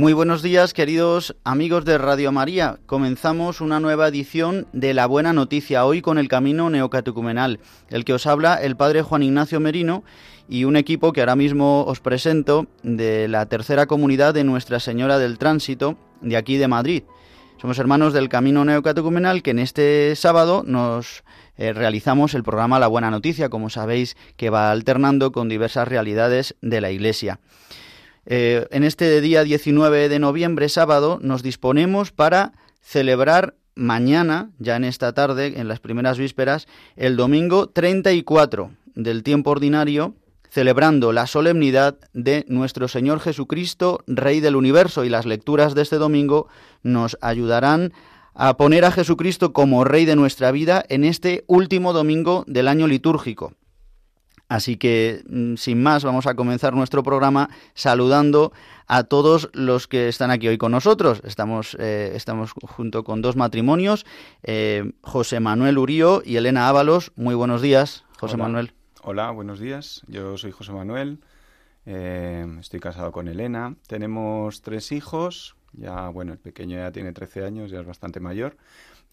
Muy buenos días, queridos amigos de Radio María. Comenzamos una nueva edición de La Buena Noticia, hoy con el Camino Neocatecumenal, el que os habla el Padre Juan Ignacio Merino y un equipo que ahora mismo os presento de la tercera comunidad de Nuestra Señora del Tránsito, de aquí de Madrid. Somos hermanos del Camino Neocatecumenal que en este sábado nos eh, realizamos el programa La Buena Noticia, como sabéis, que va alternando con diversas realidades de la Iglesia. Eh, en este día 19 de noviembre, sábado, nos disponemos para celebrar mañana, ya en esta tarde, en las primeras vísperas, el domingo 34 del tiempo ordinario, celebrando la solemnidad de nuestro Señor Jesucristo, Rey del Universo, y las lecturas de este domingo nos ayudarán a poner a Jesucristo como Rey de nuestra vida en este último domingo del año litúrgico. Así que, mm, sin más, vamos a comenzar nuestro programa saludando a todos los que están aquí hoy con nosotros. Estamos, eh, estamos junto con dos matrimonios, eh, José Manuel Urío y Elena Ábalos. Muy buenos días, José Manuel. Hola, buenos días. Yo soy José Manuel. Eh, estoy casado con Elena. Tenemos tres hijos. Ya, bueno, el pequeño ya tiene 13 años, ya es bastante mayor.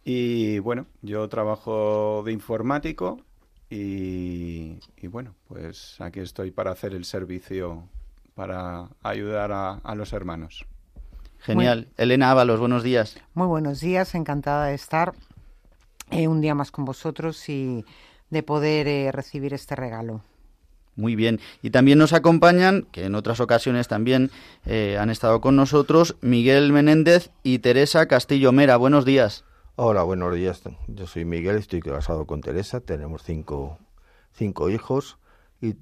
Y bueno, yo trabajo de informático y, bueno, pues aquí estoy para hacer el servicio, para ayudar a, los hermanos. Genial. Elena Ábalos, buenos días. Muy buenos días, encantada de estar eh, un día más con vosotros y de poder eh, recibir este regalo. Muy bien. Y también nos acompañan, que en otras ocasiones también eh, han estado con nosotros, Miguel Menéndez y Teresa Castillo Mera. Buenos días. Hola, buenos días. Yo soy Miguel, estoy casado con Teresa, tenemos cinco, cinco hijos y,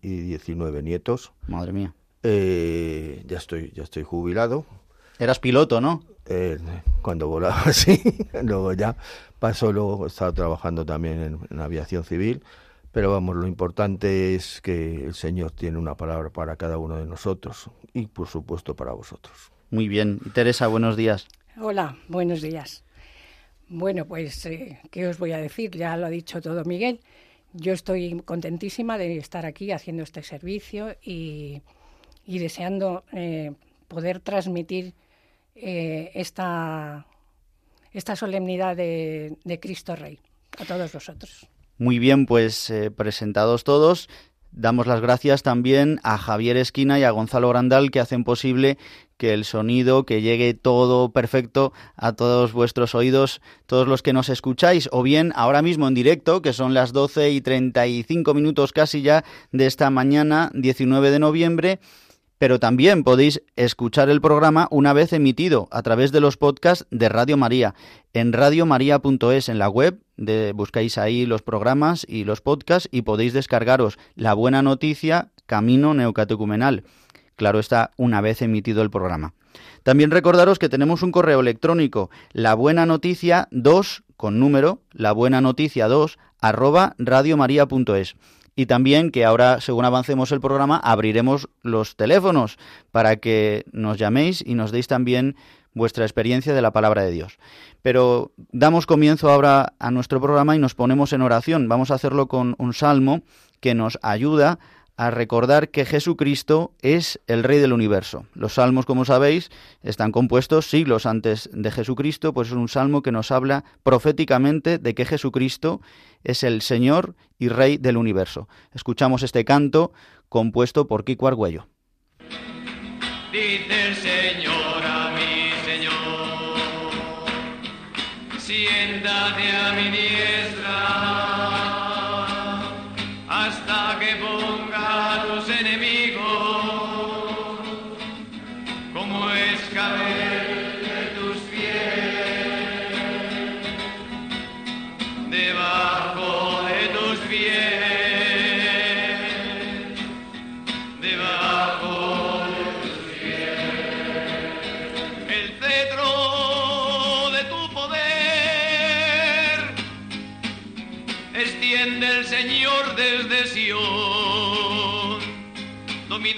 y 19 nietos. Madre mía. Eh, ya estoy, ya estoy jubilado. Eras piloto, ¿no? Eh, cuando volaba, sí. luego ya pasó, luego he estado trabajando también en, aviación civil. Pero vamos, lo importante es que el Señor tiene una palabra para cada uno de nosotros y por supuesto para vosotros. Muy bien. Teresa, buenos días. Hola, buenos días. Bueno, pues, eh, ¿qué os voy a decir? Ya lo ha dicho todo Miguel. Yo estoy contentísima de estar aquí haciendo este servicio y, deseando eh, poder transmitir eh, esta, esta solemnidad de, de, Cristo Rey a todos vosotros. Muy bien, pues presentados todos, Damos las gracias también a Javier Esquina y a Gonzalo Grandal que hacen posible que el sonido, que llegue todo perfecto a todos vuestros oídos, todos los que nos escucháis, o bien ahora mismo en directo, que son las 12 y 35 minutos casi ya de esta mañana 19 de noviembre, pero también podéis escuchar el programa una vez emitido a través de los podcasts de Radio María en radiomaria.es en la web, de, buscáis ahí los programas y los podcasts y podéis descargaros la buena noticia Camino Neocatecumenal. Claro está, una vez emitido el programa. También recordaros que tenemos un correo electrónico, la buena noticia 2 con número, la buena noticia 2 arroba radiomaria.es y también que ahora, según avancemos el programa, abriremos los teléfonos para que nos llaméis y nos deis también vuestra experiencia de la palabra de Dios. Pero damos comienzo ahora a nuestro programa y nos ponemos en oración. Vamos a hacerlo con un salmo que nos ayuda a recordar que Jesucristo es el Rey del universo. Los salmos, como sabéis, están compuestos siglos antes de Jesucristo, pues es un salmo que nos habla proféticamente de que Jesucristo es el Señor y Rey del universo. Escuchamos este canto compuesto por Kiko Argüello. Dice el Señor a mi Señor, siéntate a mi hasta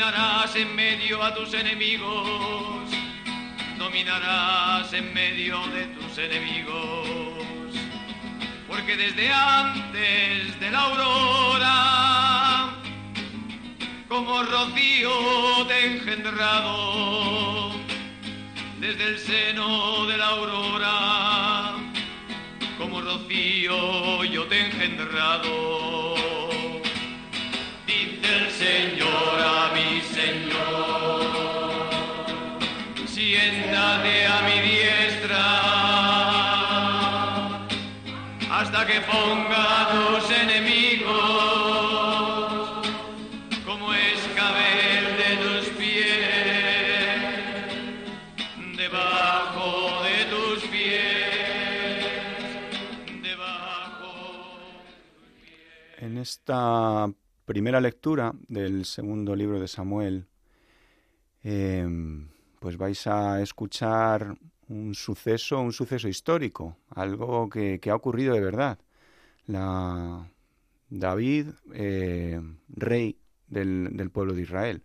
Dominarás en medio a tus enemigos, dominarás en medio de tus enemigos, porque desde antes de la aurora, como rocío te he engendrado, desde el seno de la aurora, como rocío yo te engendrado. Señor a mi Señor, siéntate a mi diestra. Hasta que ponga a tus enemigos como escabel de tus pies, debajo de tus pies, debajo. En esta primera lectura del segundo libro de Samuel, eh, pues vais a escuchar un suceso, un suceso histórico, algo que, que ha ocurrido de verdad. La David, eh, rey del, del pueblo de Israel.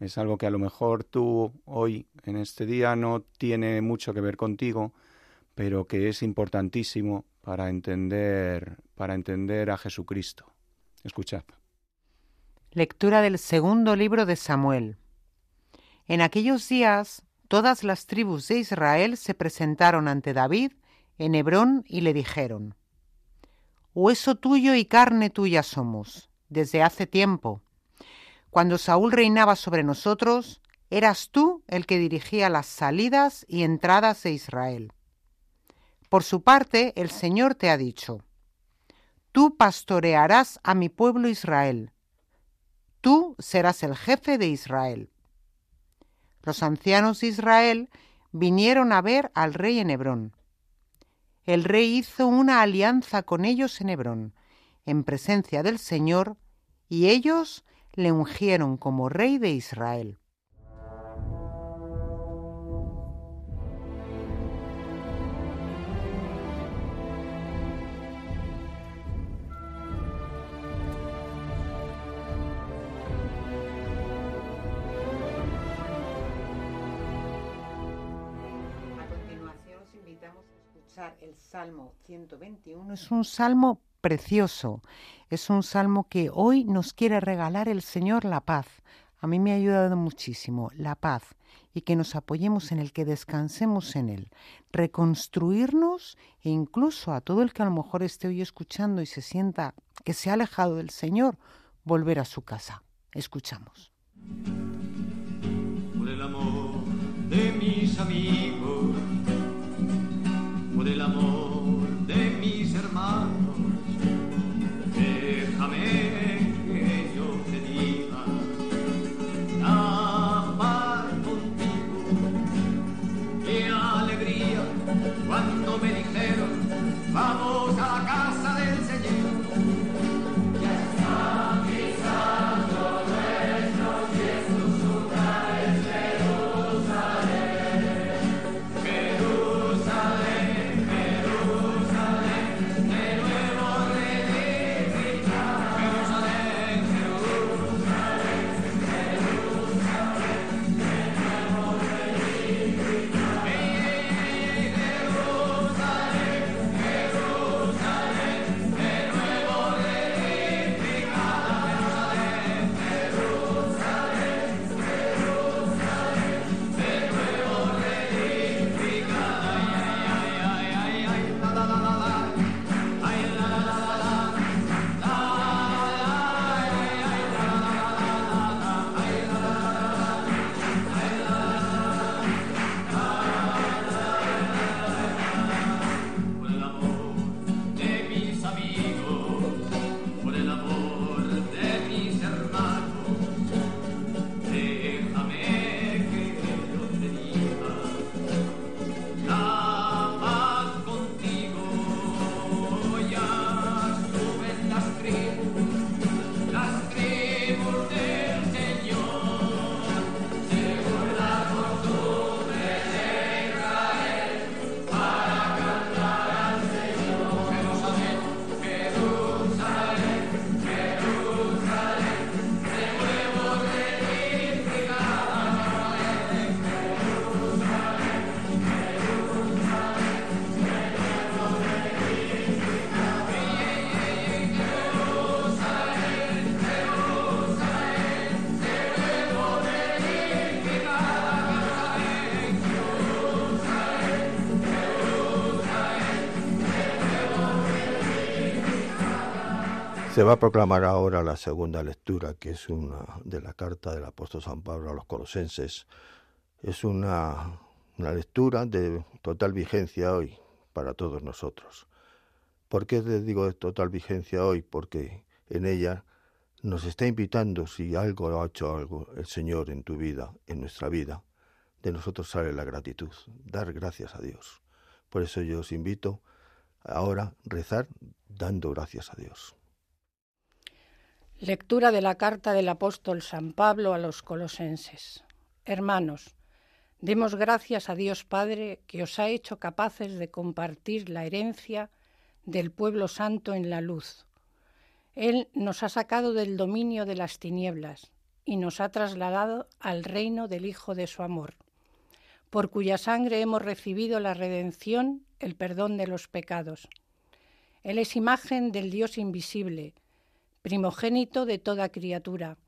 Es algo que a lo mejor tú hoy, en este día, no tiene mucho que ver contigo, pero que es importantísimo para entender, para entender a Jesucristo. Escuchad. Lectura del segundo libro de Samuel. En aquellos días todas las tribus de Israel se presentaron ante David en Hebrón y le dijeron, Hueso tuyo y carne tuya somos, desde hace tiempo. Cuando Saúl reinaba sobre nosotros, eras tú el que dirigía las salidas y entradas de Israel. Por su parte, el Señor te ha dicho, Tú pastorearás a mi pueblo Israel. Tú serás el jefe de Israel. Los ancianos de Israel vinieron a ver al rey en Hebrón. El rey hizo una alianza con ellos en Hebrón, en presencia del Señor, y ellos le ungieron como rey de Israel. El Salmo 121. Es un salmo precioso. Es un salmo que hoy nos quiere regalar el Señor la paz. A mí me ha ayudado muchísimo la paz y que nos apoyemos en el que descansemos en él, reconstruirnos e incluso a todo el que a lo mejor esté hoy escuchando y se sienta que se ha alejado del Señor, volver a su casa. Escuchamos. por el amor de mis amigos, por el amor Se va a proclamar ahora la segunda lectura, que es una de la carta del apóstol San Pablo a los colosenses. Es una, una lectura de total vigencia hoy para todos nosotros. ¿Por qué les digo de total vigencia hoy? Porque en ella nos está invitando, si algo ha hecho algo el Señor en tu vida, en nuestra vida, de nosotros sale la gratitud, dar gracias a Dios. Por eso yo os invito ahora a rezar dando gracias a Dios. Lectura de la carta del apóstol San Pablo a los colosenses. Hermanos, demos gracias a Dios Padre que os ha hecho capaces de compartir la herencia del pueblo santo en la luz. Él nos ha sacado del dominio de las tinieblas y nos ha trasladado al reino del Hijo de su amor, por cuya sangre hemos recibido la redención, el perdón de los pecados. Él es imagen del Dios invisible, primogénito de toda criatura,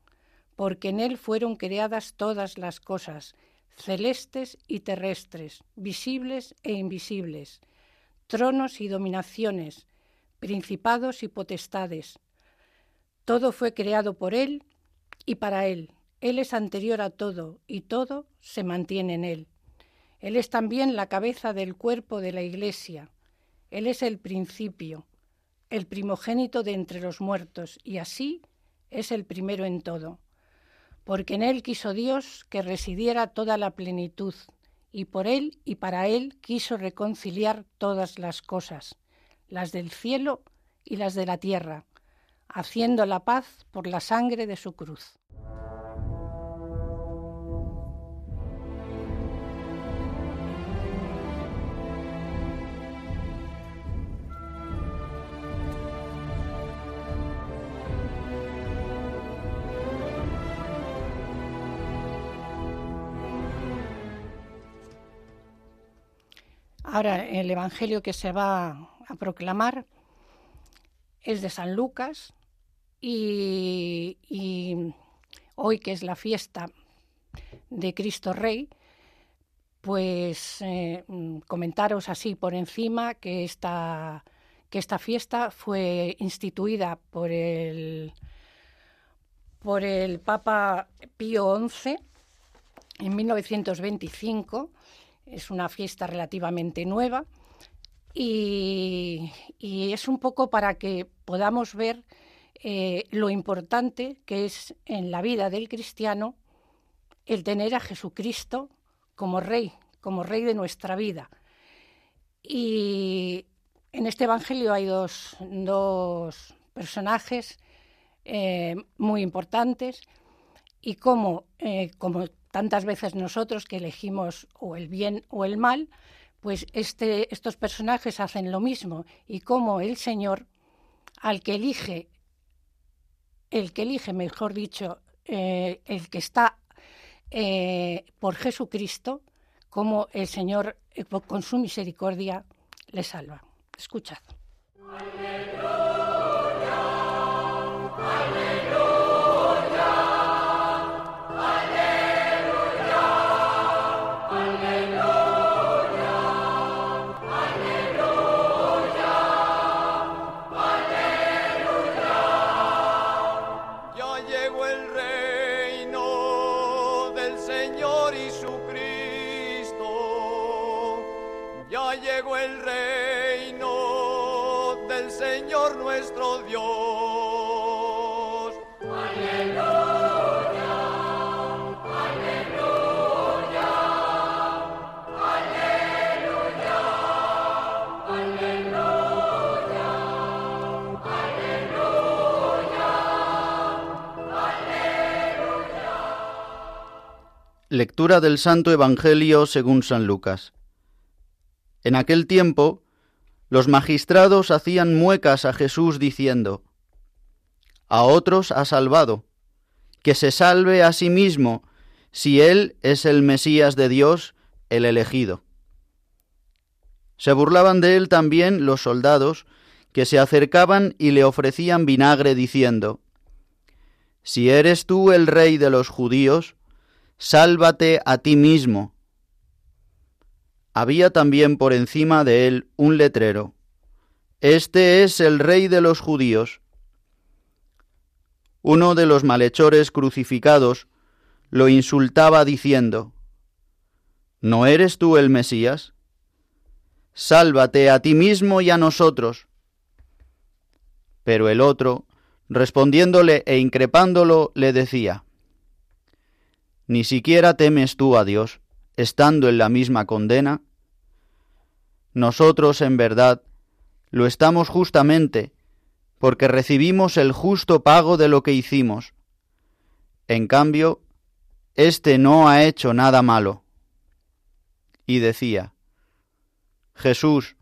porque en Él fueron creadas todas las cosas, celestes y terrestres, visibles e invisibles, tronos y dominaciones, principados y potestades. Todo fue creado por Él y para Él. Él es anterior a todo y todo se mantiene en Él. Él es también la cabeza del cuerpo de la Iglesia. Él es el principio, el primogénito de entre los muertos, y así es el primero en todo. Porque en Él quiso Dios que residiera toda la plenitud, y por Él y para Él quiso reconciliar todas las cosas, las del cielo y las de la tierra, haciendo la paz por la sangre de su cruz. Ahora, el Evangelio que se va a proclamar es de San Lucas y, hoy que es la fiesta de Cristo Rey, pues eh, comentaros así por encima que esta, que esta fiesta fue instituida por el, por el Papa Pío XI en 1925 es una fiesta relativamente nueva y, es un poco para que podamos ver eh, lo importante que es en la vida del cristiano el tener a Jesucristo como rey, como rey de nuestra vida. Y en este Evangelio hay dos, personajes eh, muy importantes y como, eh, como tantas veces nosotros que elegimos o el bien o el mal, pues este, estos personajes hacen lo mismo y como el Señor, al que elige, el que elige, mejor dicho, eh, el que está eh, por Jesucristo, como el Señor eh, con su misericordia le salva. Escuchad. Lectura del Santo Evangelio según San Lucas. En aquel tiempo, los magistrados hacían muecas a Jesús diciendo, A otros ha salvado, que se salve a sí mismo, si él es el Mesías de Dios, el elegido. Se burlaban de él también los soldados, que se acercaban y le ofrecían vinagre diciendo, Si eres tú el rey de los judíos, Sálvate a ti mismo. Había también por encima de él un letrero. Este es el rey de los judíos. uno de los malhechores crucificados lo insultaba diciendo, ¿No eres tú el Mesías? Sálvate a ti mismo y a nosotros. Pero el otro, respondiéndole e increpándolo, le decía, ¿Ni siquiera temes tú a Dios, estando en la misma condena? Nosotros, en verdad, lo estamos justamente, porque recibimos el justo pago de lo que hicimos. En cambio, éste no ha hecho nada malo. Y decía, Jesús,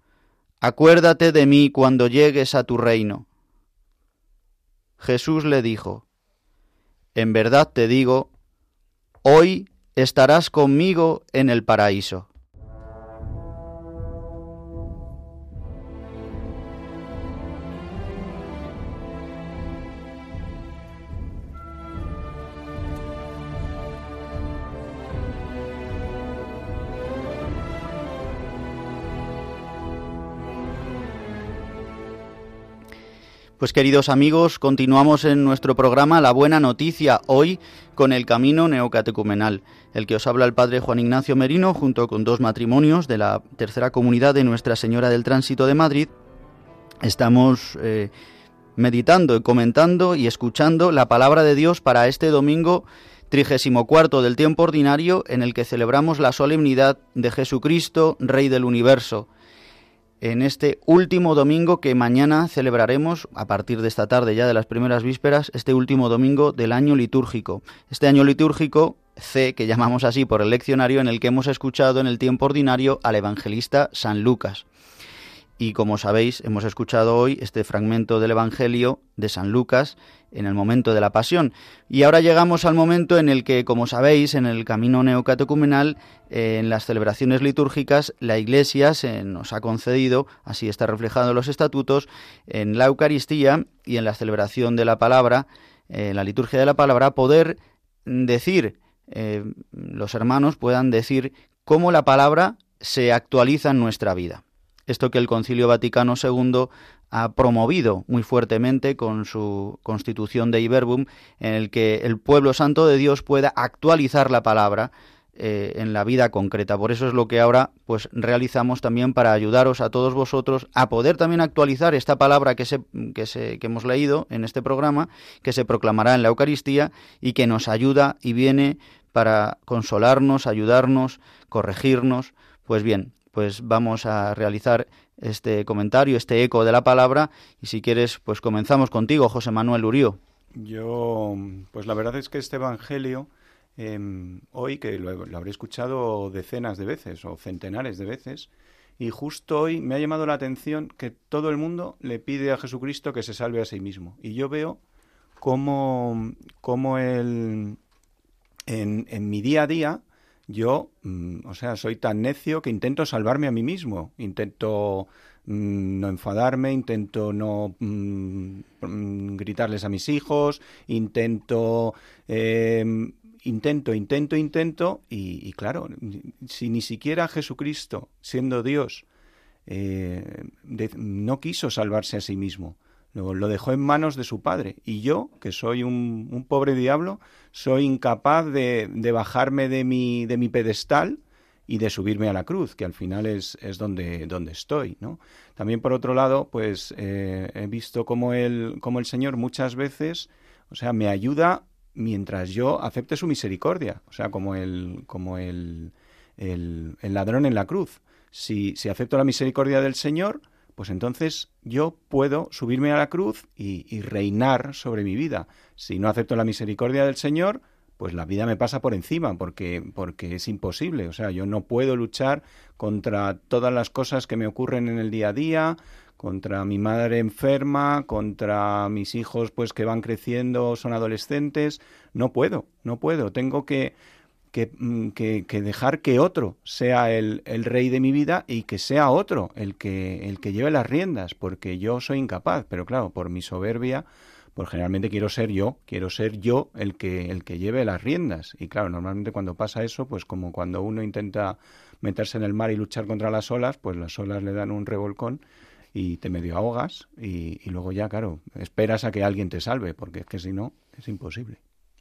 acuérdate de mí cuando llegues a tu reino. Jesús le dijo, En verdad te digo, hoy estarás conmigo en el paraíso. Pues queridos amigos, continuamos en nuestro programa La Buena Noticia, hoy con el Camino Neocatecumenal, el que os habla el Padre Juan Ignacio Merino, junto con dos matrimonios de la tercera comunidad de Nuestra Señora del Tránsito de Madrid. Estamos eh, meditando comentando y escuchando la palabra de Dios para este domingo trigésimo cuarto del tiempo ordinario en el que celebramos la solemnidad de Jesucristo, Rey del Universo en este último domingo que mañana celebraremos, a partir de esta tarde ya de las primeras vísperas, este último domingo del año litúrgico. Este año litúrgico C, que llamamos así por el leccionario, en el que hemos escuchado en el tiempo ordinario al evangelista San Lucas. Y como sabéis, hemos escuchado hoy este fragmento del Evangelio de San Lucas en el momento de la pasión. Y ahora llegamos al momento en el que, como sabéis, en el camino neocatecumenal, eh, en las celebraciones litúrgicas, la Iglesia se nos ha concedido, así está reflejado en los estatutos, en la Eucaristía y en la celebración de la palabra, en la liturgia de la palabra, poder decir, eh, los hermanos puedan decir cómo la palabra se actualiza en nuestra vida esto que el Concilio Vaticano II ha promovido muy fuertemente con su constitución de Iberbum, en el que el pueblo santo de Dios pueda actualizar la palabra eh, en la vida concreta. Por eso es lo que ahora pues realizamos también para ayudaros a todos vosotros a poder también actualizar esta palabra que, se, que, se, que hemos leído en este programa, que se proclamará en la Eucaristía y que nos ayuda y viene para consolarnos, ayudarnos, corregirnos. Pues bien, pues vamos a realizar este comentario, este eco de la palabra y si quieres pues comenzamos contigo, José Manuel Urío. Yo, pues la verdad es que este Evangelio, em, hoy que lo, lo, habré escuchado decenas de veces o centenares de veces, y justo hoy me ha llamado la atención que todo el mundo le pide a Jesucristo que se salve a sí mismo. Y yo veo cómo, cómo el, en, en mi día a día yo, mm, o sea, soy tan necio que intento salvarme a mí mismo, intento mm, no enfadarme, intento no mm, gritarles a mis hijos, intento, em, intento, intento, intento, y, claro, si ni siquiera Jesucristo, siendo Dios, eh, no quiso salvarse a sí mismo, lo, dejó en manos de su padre. Y yo, que soy un, pobre diablo, soy incapaz de, bajarme de mi, de mi pedestal y de subirme a la cruz, que al final es, donde estoy, ¿no? También por otro lado, pues eh, he visto cómo el, cómo el Señor muchas veces, o sea, me ayuda mientras yo acepte su misericordia, o sea, como el, como el, el, el ladrón en la cruz. Si, si acepto la misericordia del Señor, pues entonces yo puedo subirme a la cruz y, reinar sobre mi vida. Si no acepto la misericordia del Señor, pues la vida me pasa por encima, porque, porque es imposible. O sea, yo no puedo luchar contra todas las cosas que me ocurren en el día a día, contra mi madre enferma, contra mis hijos pues que van creciendo, son adolescentes. No puedo, no puedo. Tengo que Mm, que, que, dejar que otro sea el, el, rey de mi vida y que sea otro el que, el que lleve las riendas, porque yo soy incapaz, pero claro, por mi soberbia, pues generalmente quiero ser yo, quiero ser yo el que, el que lleve las riendas. Y claro, normalmente cuando pasa eso, pues como cuando uno intenta meterse en el mar y luchar contra las olas, pues las olas le dan un revolcón y te medio ahogas y, y luego ya, claro, esperas a que alguien te salve, porque es que si no, es imposible.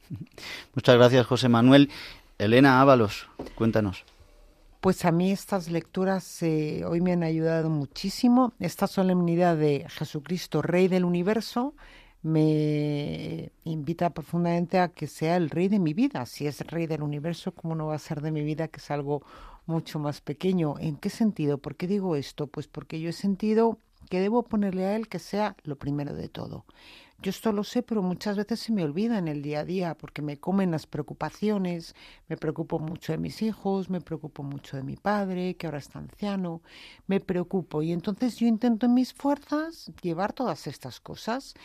Muchas gracias, José Manuel. Elena Ábalos, cuéntanos. Pues a mí estas lecturas eh, hoy me han ayudado muchísimo. Esta solemnidad de Jesucristo, Rey del Universo, me invita profundamente a que sea el Rey de mi vida. Si es Rey del Universo, ¿cómo no va a ser de mi vida, que es algo mucho más pequeño? ¿En qué sentido? ¿Por qué digo esto? Pues porque yo he sentido que debo ponerle a Él que sea lo primero de todo. Yo esto lo sé, pero muchas veces se me olvida en el día a día porque me comen las preocupaciones, me preocupo mucho de mis hijos, me preocupo mucho de mi padre, que ahora está anciano, me preocupo y entonces yo intento en mis fuerzas llevar todas estas cosas.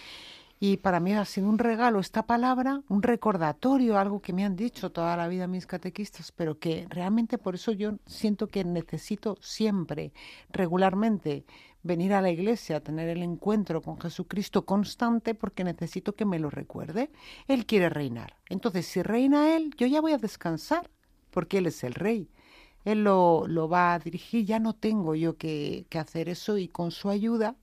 Y para mí ha sido un regalo esta palabra, un recordatorio, algo que me han dicho toda la vida mis catequistas, pero que realmente por eso yo siento que necesito siempre, regularmente, venir a la iglesia, a tener el encuentro con Jesucristo constante porque necesito que me lo recuerde. Él quiere reinar. Entonces, si reina Él, yo ya voy a descansar porque Él es el rey. Él lo, lo va a dirigir, ya no tengo yo que, que hacer eso y con su ayuda,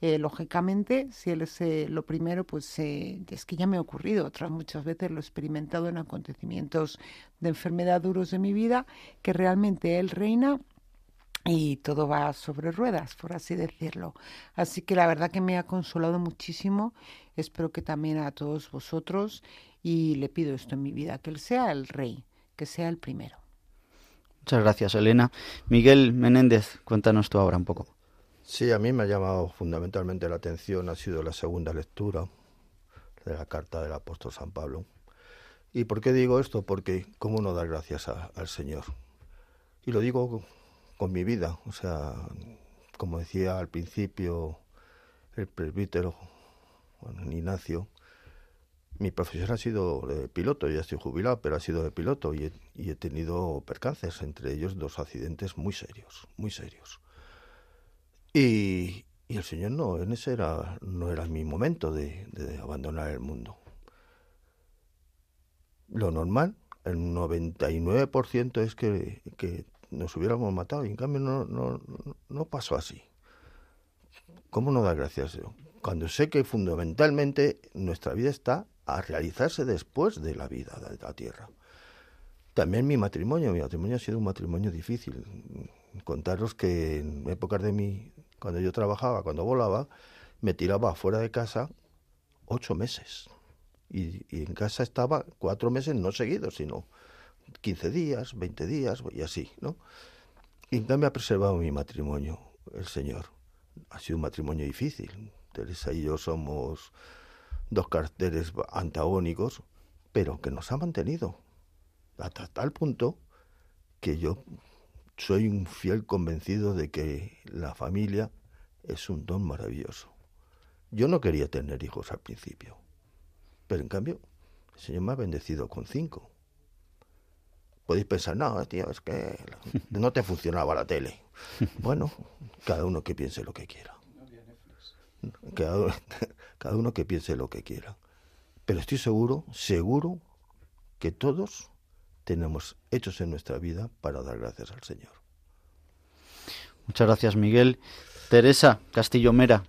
eh, lógicamente, si Él es eh, lo primero, pues eh, es que ya me ha ocurrido, otras muchas veces lo he experimentado en acontecimientos de enfermedad duros de mi vida, que realmente Él reina y todo va sobre ruedas, por así decirlo. Así que la verdad que me ha consolado muchísimo, espero que también a todos vosotros y le pido esto en mi vida, que Él sea el rey, que sea el primero. Muchas gracias, Elena. Miguel Menéndez, cuéntanos tú ahora un poco. Sí, a mí me ha llamado fundamentalmente la atención, ha sido la segunda lectura de la carta del apóstol San Pablo. ¿Y por qué digo esto? Porque cómo no dar gracias al Señor. Y lo digo con mi vida. O sea, como decía al principio el presbítero Juan Ignacio, mi profesión ha sido de piloto, ya estoy jubilado, pero ha sido de piloto y he, tenido percances, entre ellos dos accidentes muy serios, muy serios. Y, el Señor no, en ese era, no era mi momento de, abandonar el mundo. Lo normal, el 99% es que, que nos hubiéramos matado y en cambio no, no, no pasó así. ¿Cómo no dar gracias? Cuando sé que fundamentalmente nuestra vida está a realizarse después de la vida de la tierra. También mi matrimonio, mi matrimonio ha sido un matrimonio difícil. Contaros que en épocas de mi, cuando yo trabajaba, cuando volaba, me tiraba fuera de casa ocho meses. Y, y en casa estaba cuatro meses no seguidos, sino 15 días, 20 días y así, ¿no? Y me ha preservado mi matrimonio, el Señor. Ha sido un matrimonio difícil. Teresa y yo somos dos caracteres antagónicos, pero que nos ha mantenido hasta tal punto que yo soy un fiel convencido de que la familia es un don maravilloso. Yo no quería tener hijos al principio, pero en cambio el Señor me ha bendecido con cinco podéis pensar, no, tío, es que no te funcionaba la tele. Bueno, cada uno que piense lo que quiera. Cada, cada uno que piense lo que quiera. Pero estoy seguro, seguro, que todos tenemos hechos en nuestra vida para dar gracias al Señor. Muchas gracias, Miguel. Teresa Castillo Mera,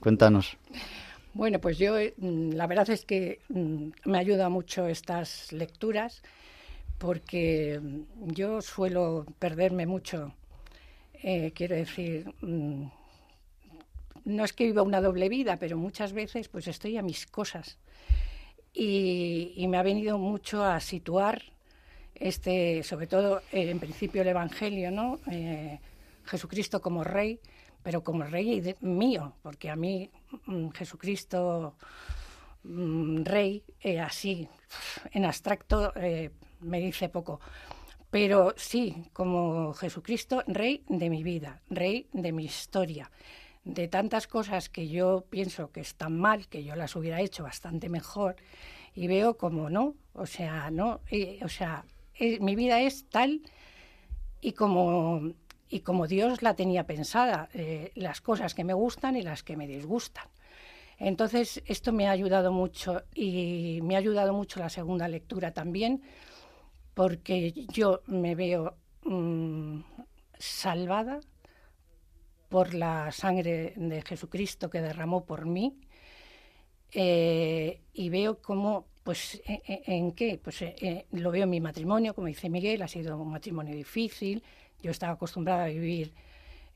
cuéntanos. Bueno, pues yo, mm, la verdad es que mm, me ayuda mucho estas lecturas porque yo suelo perderme mucho. Eh, quiero decir, mm, no es que viva una doble vida, pero muchas veces pues estoy a mis cosas. Y, me ha venido mucho a situar este, sobre todo eh, en principio el Evangelio, ¿no? Eh, Jesucristo como rey, pero como rey mío, porque a mí mm, Jesucristo mm, rey, así, en abstracto, me dice poco. Pero sí, como Jesucristo, rey de mi vida, rey de mi historia, de tantas cosas que yo pienso que están mal, que yo las hubiera hecho bastante mejor, y veo como no, o sea, no, o sea, eh, mi vida es tal y como, y como Dios la tenía pensada, eh, las cosas que me gustan y las que me disgustan. Entonces, esto me ha ayudado mucho y me ha ayudado mucho la segunda lectura también, porque yo me veo mm, salvada por la sangre de Jesucristo que derramó por mí eh, y veo cómo pues, ¿en, en qué? Pues eh, lo veo en mi matrimonio, como dice Miguel, ha sido un matrimonio difícil. Yo estaba acostumbrada a vivir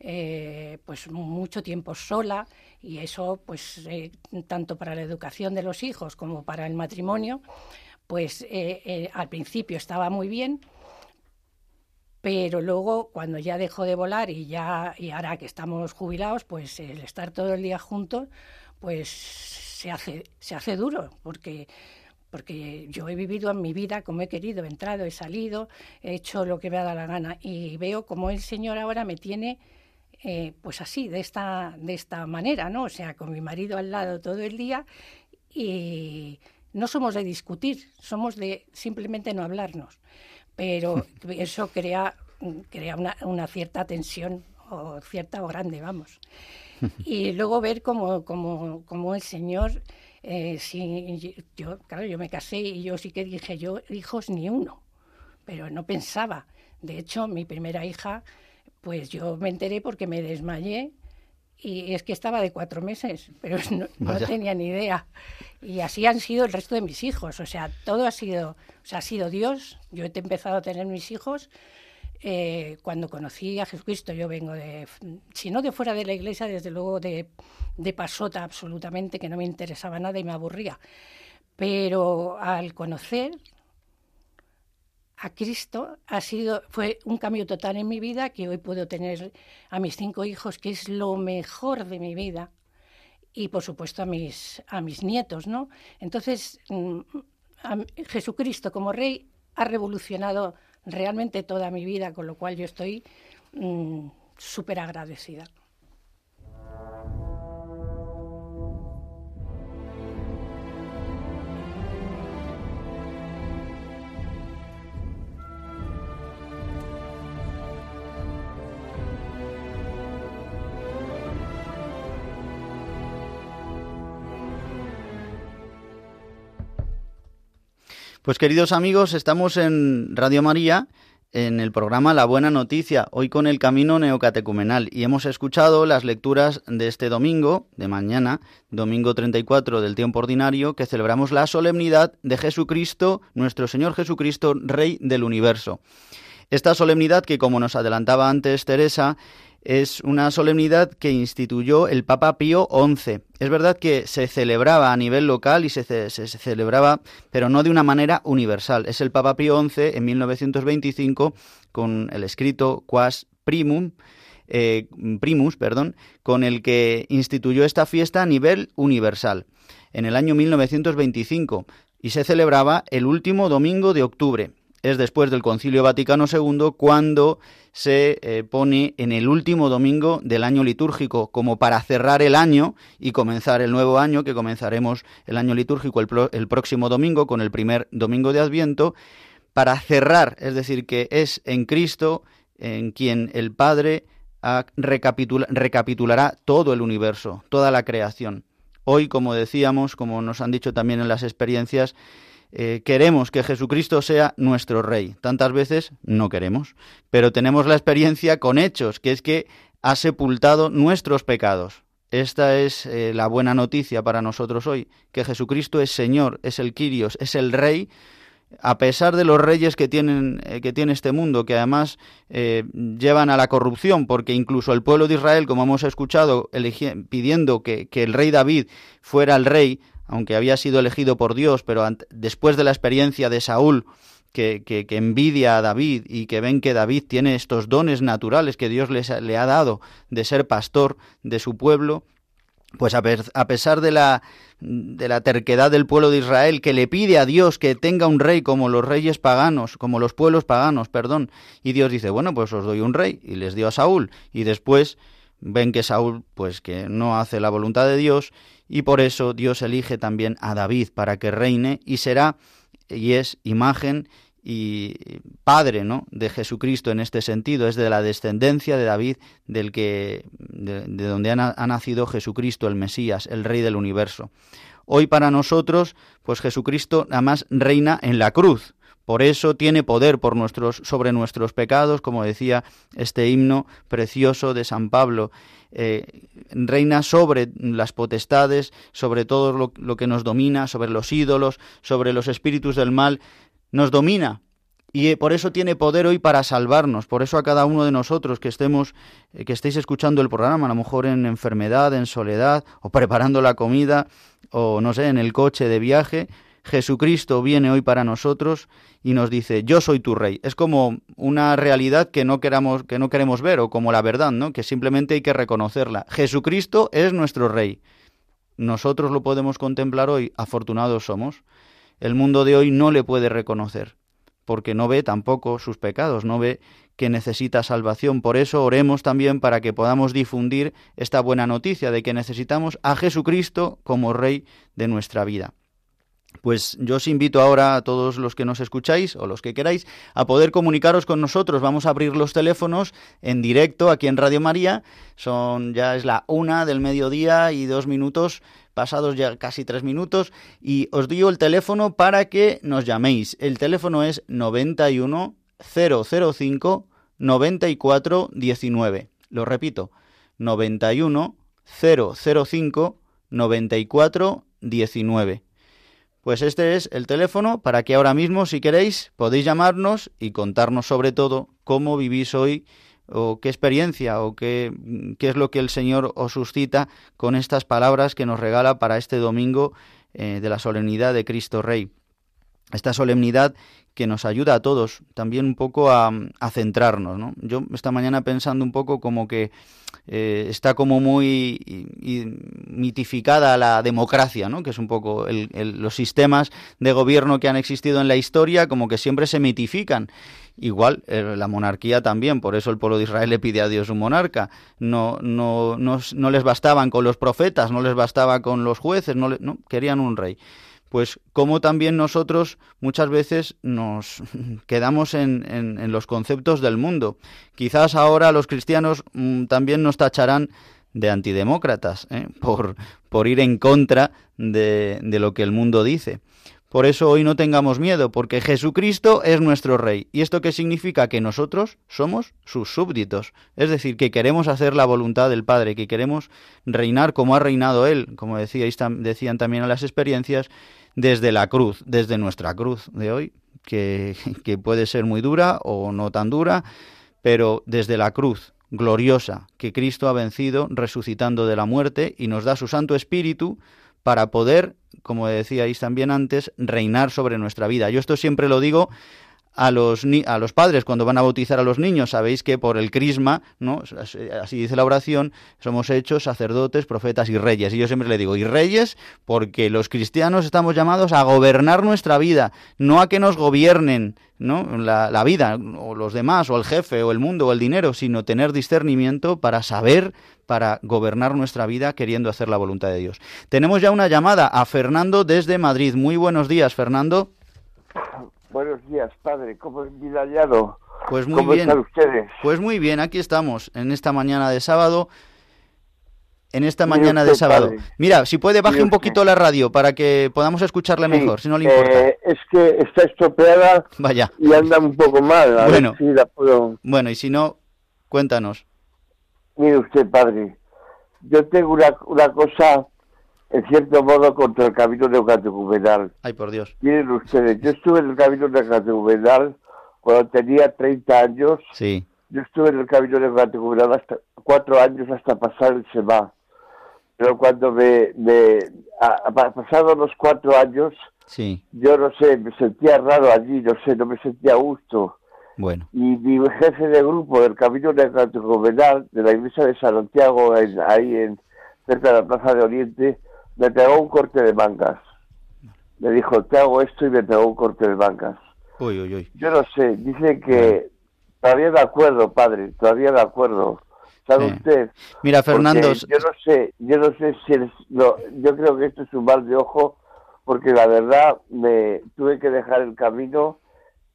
eh, pues mucho tiempo sola y eso pues eh, tanto para la educación de los hijos como para el matrimonio pues eh, al principio estaba muy bien pero luego cuando ya dejó de volar y ya y ahora que estamos jubilados pues el estar todo el día juntos pues se hace se hace duro porque porque yo he vivido en mi vida como he querido, he entrado, he salido, he hecho lo que me ha dado la gana y veo como el Señor ahora me tiene eh, pues así, de esta, de esta manera, ¿no? O sea, con mi marido al lado todo el día y no somos de discutir, somos de simplemente no hablarnos. Pero eso crea, crea una, una cierta tensión o cierta o grande, vamos. Y luego ver cómo, cómo, cómo el Señor, eh, si, yo, claro, yo me casé y yo sí que dije, yo hijos ni uno, pero no pensaba. De hecho, mi primera hija pues yo me enteré porque me desmayé y es que estaba de cuatro meses, pero no, tenía ni idea. Y así han sido el resto de mis hijos. O sea, todo ha sido, o sea, ha sido Dios. Yo he empezado a tener mis hijos eh, cuando conocí a Jesucristo. Yo vengo de, si no de fuera de la iglesia, desde luego de, de pasota absolutamente, que no me interesaba nada y me aburría. Pero al conocer a Cristo ha sido fue un cambio total en mi vida que hoy puedo tener a mis cinco hijos que es lo mejor de mi vida. Y por supuesto a mis a mis nietos no entonces mm, Jesucristo como rey ha revolucionado realmente toda mi vida con lo cual yo estoy mm, súper agradecida Pues queridos amigos, estamos en Radio María en el programa La Buena Noticia, hoy con el Camino Neocatecumenal, y hemos escuchado las lecturas de este domingo, de mañana, domingo 34 del tiempo ordinario, que celebramos la solemnidad de Jesucristo, nuestro Señor Jesucristo, Rey del Universo. Esta solemnidad que, como nos adelantaba antes Teresa, es una solemnidad que instituyó el Papa Pío XI. Es verdad que se celebraba a nivel local y se, celebraba, pero no de una manera universal. Es el Papa Pío XI en 1925 con el escrito Quas Primum, eh, Primus, perdón, con el que instituyó esta fiesta a nivel universal en el año 1925 y se celebraba el último domingo de octubre es después del Concilio Vaticano II cuando se eh, pone en el último domingo del año litúrgico como para cerrar el año y comenzar el nuevo año, que comenzaremos el año litúrgico el, el próximo domingo con el primer domingo de Adviento, para cerrar, es decir, que es en Cristo en quien el Padre recapitulará todo el universo, toda la creación. Hoy, como decíamos, como nos han dicho también en las experiencias, eh, queremos que Jesucristo sea nuestro Rey. Tantas veces no queremos, pero tenemos la experiencia con hechos, que es que ha sepultado nuestros pecados. Esta es eh, la buena noticia para nosotros hoy, que Jesucristo es Señor, es el Quirios, es el Rey, a pesar de los reyes que, tienen, eh, que tiene este mundo, que además llevan a la corrupción, porque incluso el pueblo de Israel, como hemos escuchado, pidiendo que, que el rey David fuera el rey, aunque había sido elegido por Dios, pero después de la experiencia de Saúl, que, que, envidia a David y que ven que David tiene estos dones naturales que Dios les, le ha dado de ser pastor de su pueblo, pues a, pesar de la, de la terquedad del pueblo de Israel, que le pide a Dios que tenga un rey como los reyes paganos, como los pueblos paganos, perdón, y Dios dice, bueno, pues os doy un rey, y les dio a Saúl, y después ven que Saúl, pues que no hace la voluntad de Dios, y por eso Dios elige también a David para que reine y será y es imagen y padre ¿no? de Jesucristo en este sentido, es de la descendencia de David, del que, de, donde ha, nacido Jesucristo, el Mesías, el Rey del universo. Hoy para nosotros, pues Jesucristo nada más reina en la cruz, Por eso tiene poder por nuestros, sobre nuestros pecados, como decía este himno precioso de San Pablo. Eh, reina sobre las potestades, sobre todo lo, lo que nos domina, sobre los ídolos, sobre los espíritus del mal. Nos domina, y eh, por eso tiene poder hoy para salvarnos. Por eso a cada uno de nosotros que estemos, eh, que estéis escuchando el programa, a lo mejor en enfermedad, en soledad, o preparando la comida, o no sé, en el coche de viaje, Jesucristo viene hoy para nosotros y nos dice, yo soy tu rey. Es como una realidad que no que no queremos ver, o como la verdad, ¿no? Que simplemente hay que reconocerla. Jesucristo es nuestro rey. Nosotros lo podemos contemplar hoy, afortunados somos. El mundo de hoy no le puede reconocer porque no ve tampoco sus pecados, no ve que necesita salvación. Por eso oremos también para que podamos difundir esta buena noticia de que necesitamos a Jesucristo como Rey de nuestra vida. Pues yo os invito ahora a todos los que nos escucháis o los que queráis a poder comunicaros con nosotros. Vamos a abrir los teléfonos en directo aquí en Radio María. Son ya es la una del mediodía y dos minutos pasados ya casi tres minutos, y os digo el teléfono para que nos llaméis. El teléfono es 91 005 94 19. Lo repito, 91 005 94 19. Pues este es el teléfono para que ahora mismo, si queréis, podéis llamarnos y contarnos sobre todo cómo vivís hoy o qué experiencia o qué, qué, es lo que el Señor os suscita con estas palabras que nos regala para este domingo eh, de la solemnidad de Cristo Rey. Esta solemnidad que nos ayuda a todos también un poco a, centrarnos. ¿no? Yo esta mañana pensando un poco como que eh, está como muy y, mitificada la democracia, ¿no? que es un poco el, los sistemas de gobierno que han existido en la historia, como que siempre se mitifican. Igual eh, la monarquía también, por eso el pueblo de Israel le pide a Dios un monarca. No, no, no, no les bastaban con los profetas, no les bastaba con los jueces, no, le, no querían un rey pues como también nosotros muchas veces nos quedamos en, en, los conceptos del mundo. Quizás ahora los cristianos mmm, también nos tacharán de antidemócratas ¿eh? por, por ir en contra de, de lo que el mundo dice. Por eso hoy no tengamos miedo, porque Jesucristo es nuestro Rey. ¿Y esto qué significa? Que nosotros somos sus súbditos. Es decir, que queremos hacer la voluntad del Padre, que queremos reinar como ha reinado Él, como decían también en las experiencias, desde la cruz, desde nuestra cruz de hoy, que, que puede ser muy dura o no tan dura, pero desde la cruz gloriosa que Cristo ha vencido resucitando de la muerte y nos da su Santo Espíritu para poder, como decíais también antes, reinar sobre nuestra vida. Yo esto siempre lo digo a los, a los padres cuando van a bautizar a los niños. Sabéis que por el crisma, ¿no? así dice la oración, somos hechos sacerdotes, profetas y reyes. Y yo siempre le digo, y reyes, porque los cristianos estamos llamados a gobernar nuestra vida, no a que nos gobiernen ¿no? la, la vida, o los demás, o el jefe, o el mundo, o el dinero, sino tener discernimiento para saber para gobernar nuestra vida queriendo hacer la voluntad de Dios. Tenemos ya una llamada a Fernando desde Madrid. Muy buenos días, Fernando. Buenos días, padre. ¿Cómo es vida hallado? Pues muy ¿Cómo bien. están ustedes? Pues muy bien, aquí estamos, en esta mañana de sábado. En esta mañana de sábado. padre. Mira, si puede, baje un poquito la radio para que podamos escucharle Sí, mejor, si no le importa. eh, es que está estropeada Vaya. y anda un poco mal. A Bueno. ver si la puedo... Bueno, y si no, cuéntanos. Mire usted, padre. Yo tengo una, una cosa, en cierto modo, contra el camino neocatecumenal. Ay, por Dios. Miren ustedes, yo estuve en el camino neocatecumenal cuando tenía 30 años. Sí, Yo estuve en el camino neocatecumenal hasta cuatro años hasta pasar el SEMA. Pero cuando me, me a, a- pasados los cuatro años, sí. yo no sé, me sentía raro allí, no sé, no me sentía a gusto. Bueno, Y mi jefe de grupo del Camino Neocatecumenal de la iglesia de San Santiago, en- ahí en cerca de la Plaza de Oriente, me pegó un corte de mangas. Me dijo, te hago esto y me pegó un corte de mangas. uy, uy, uy. Yo no sé, dice que todavía de acuerdo, padre, todavía de acuerdo. ¿Sabe Sí. usted? Mira, Porque Fernando, yo no sé, yo no sé si es, no, yo creo que esto es un mal de ojo, porque la verdad me tuve que dejar el camino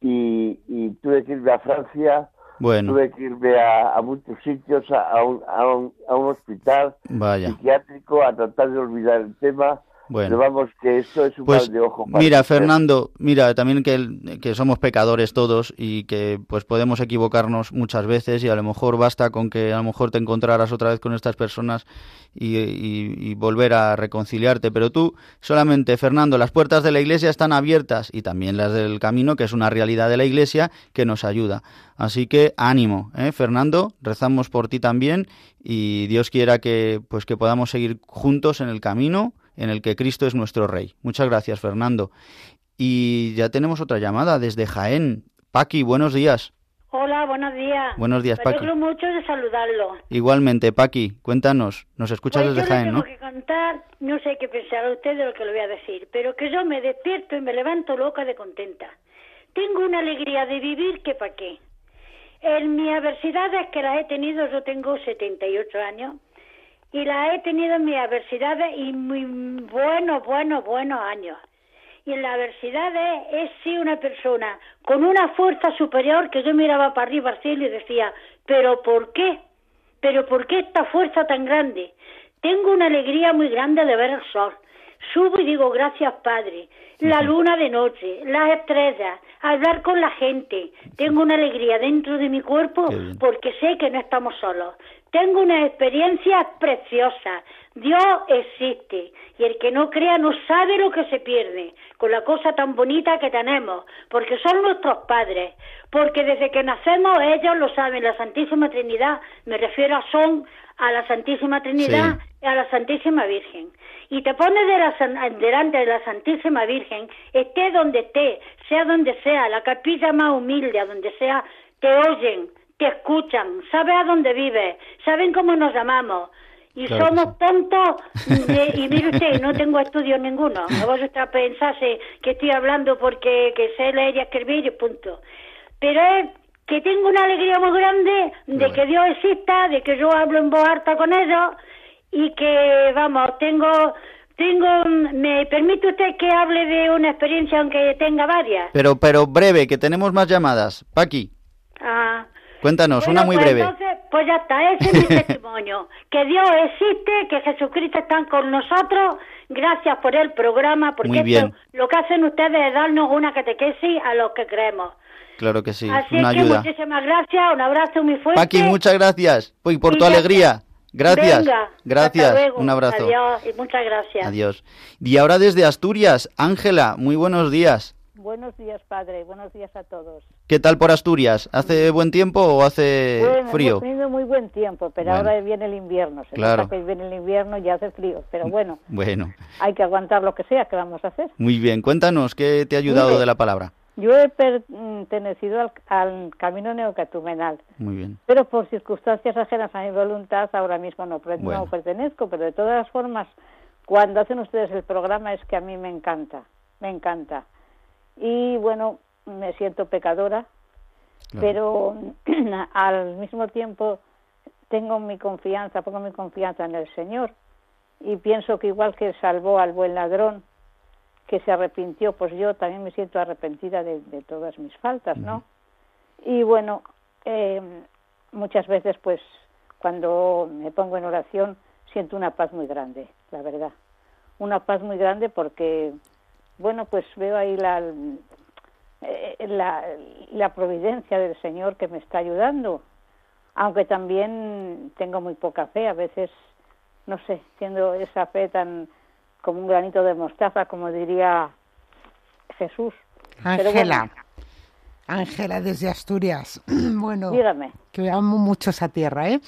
y, y tuve que irme a Francia, bueno, tuve que irme a, a muchos sitios, a, a un, a, un, a un hospital vaya. psiquiátrico, a tratar de olvidar el tema, Bueno. Pero vamos, que esto es un Pues mal de ojo. para mira, usted. Fernando, mira, también que somos pecadores todos y que pues podemos equivocarnos muchas veces y a lo mejor basta con que a lo mejor te encontraras otra vez con estas personas y, y- y volver a reconciliarte. Pero tú, solamente, Fernando, las puertas de la iglesia están abiertas y también las del camino, que es una realidad de la iglesia que nos ayuda. Así que ánimo, ¿eh? Fernando, rezamos por ti también y Dios quiera que pues que podamos seguir juntos en el camino en el que Cristo es nuestro Rey. Muchas gracias, Fernando. Y ya tenemos otra llamada desde Jaén. Paqui, buenos días. Hola, buenos días. Buenos días, Me Paqui. alegro mucho de saludarlo. Igualmente, Paqui, cuéntanos. Nos escuchas Pues desde yo Jaén, tengo ¿no? que contar, no sé qué pensará usted de lo que le voy a decir, pero que yo me despierto y me levanto loca de contenta. Tengo una alegría de vivir que pa' qué. En mis adversidades que las he tenido, yo tengo 78 años, y las he tenido en mis adversidades y muy buenos, buenos, buenos años. Y en las adversidades he sido una persona con una fuerza superior que yo miraba para arriba al cielo y decía, pero ¿por qué? ¿Pero por qué esta fuerza tan grande? Tengo una alegría muy grande de ver el sol. Subo y digo, gracias Padre. La luna de noche, las estrellas, hablar con la gente. Tengo una alegría dentro de mi cuerpo porque sé que no estamos solos. Tengo una experiencia preciosa. Dios existe y el que no crea no sabe lo que se pierde con la cosa tan bonita que tenemos, porque son nuestros padres, porque desde que nacemos ellos lo saben, la Santísima Trinidad, me refiero a son a la Santísima Trinidad y a la Santísima Virgen. Y te pones de la delante de la Santísima Virgen, esté donde esté, sea donde sea, la capilla más humilde, a donde sea, te oyen, te escuchan, saben a dónde vives, saben cómo nos llamamos. Y Claro somos tontos, de- y mire usted, no tengo estudios ninguno. No vosotros pensase que estoy hablando porque que sé leer y escribir y punto. Pero es que tengo una alegría muy grande de Bueno. que Dios exista, de que yo hablo en voz alta con ellos y que, vamos, tengo, tengo, ¿me permite usted que hable de una experiencia aunque tenga varias? Pero, pero breve, que tenemos más llamadas. Paqui, Ah, cuéntanos, Bueno, una muy pues breve. Entonces, pues ya está, ese es mi testimonio. Que Dios existe, que Jesucristo está con nosotros. Gracias por el programa, porque Muy esto bien. lo que hacen ustedes es darnos una catequesis a los que creemos. Claro que sí, Así una es que ayuda. muchísimas gracias, un abrazo muy fuerte. Paqui, muchas gracias. Y por Y tu alegría. Gracias. Venga, Gracias. hasta luego. Un abrazo. Adiós y muchas gracias. Adiós. Y ahora desde Asturias, Ángela, muy buenos días. Buenos días, padre. Buenos días a todos. ¿Qué tal por Asturias? ¿Hace buen tiempo o hace bueno, frío? hemos tenido muy buen tiempo, pero Bueno. ahora viene el invierno. Se Claro. que viene el invierno y hace frío. Pero bueno, Bueno, hay que aguantar lo que sea. ¿Qué vamos a hacer? muy bien. Cuéntanos, ¿qué te ha ayudado Mire. de la palabra? Yo he pertenecido al, al camino neocatecumenal, Muy bien. pero por circunstancias ajenas a mi voluntad ahora mismo no, no Bueno. pertenezco. Pero de todas formas, cuando hacen ustedes el programa es que a mí me encanta, me encanta. Y bueno, me siento pecadora, Claro. pero al mismo tiempo tengo mi confianza, pongo mi confianza en el Señor y pienso que igual que salvó al buen ladrón, que se arrepintió, pues yo también me siento arrepentida de, de todas mis faltas, ¿no? Y bueno, eh, muchas veces pues cuando me pongo en oración siento una paz muy grande, la verdad. Una paz muy grande porque, bueno, pues veo ahí la, eh, la, la providencia del Señor que me está ayudando, aunque también tengo muy poca fe, a veces, no sé, siendo esa fe tan como un granito de mostaza, como diría Jesús. Ángela. bueno, Ángela desde Asturias. bueno, dígame. que amo mucho esa tierra, ¿eh?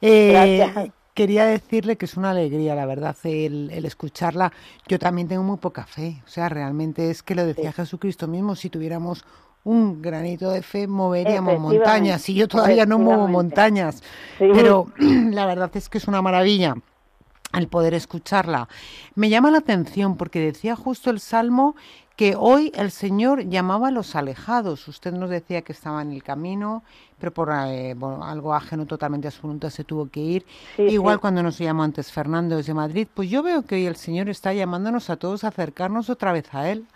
Eh, Gracias. Quería decirle que es una alegría, la verdad, el, el escucharla. Yo también tengo muy poca fe. O sea, realmente es que lo decía Jesucristo mismo, si tuviéramos un granito de fe, moveríamos montañas. Y yo todavía no muevo montañas. Sí. Pero la verdad es que es una maravilla al poder escucharla. Me llama la atención porque decía justo el Salmo que hoy el Señor llamaba a los alejados. Usted nos decía que estaba en el camino, pero por eh, algo ajeno totalmente a su voluntad se tuvo que ir. Igual cuando nos llamó antes Fernando desde Madrid, pues yo veo que hoy el Señor está llamándonos a todos a acercarnos otra vez a Él,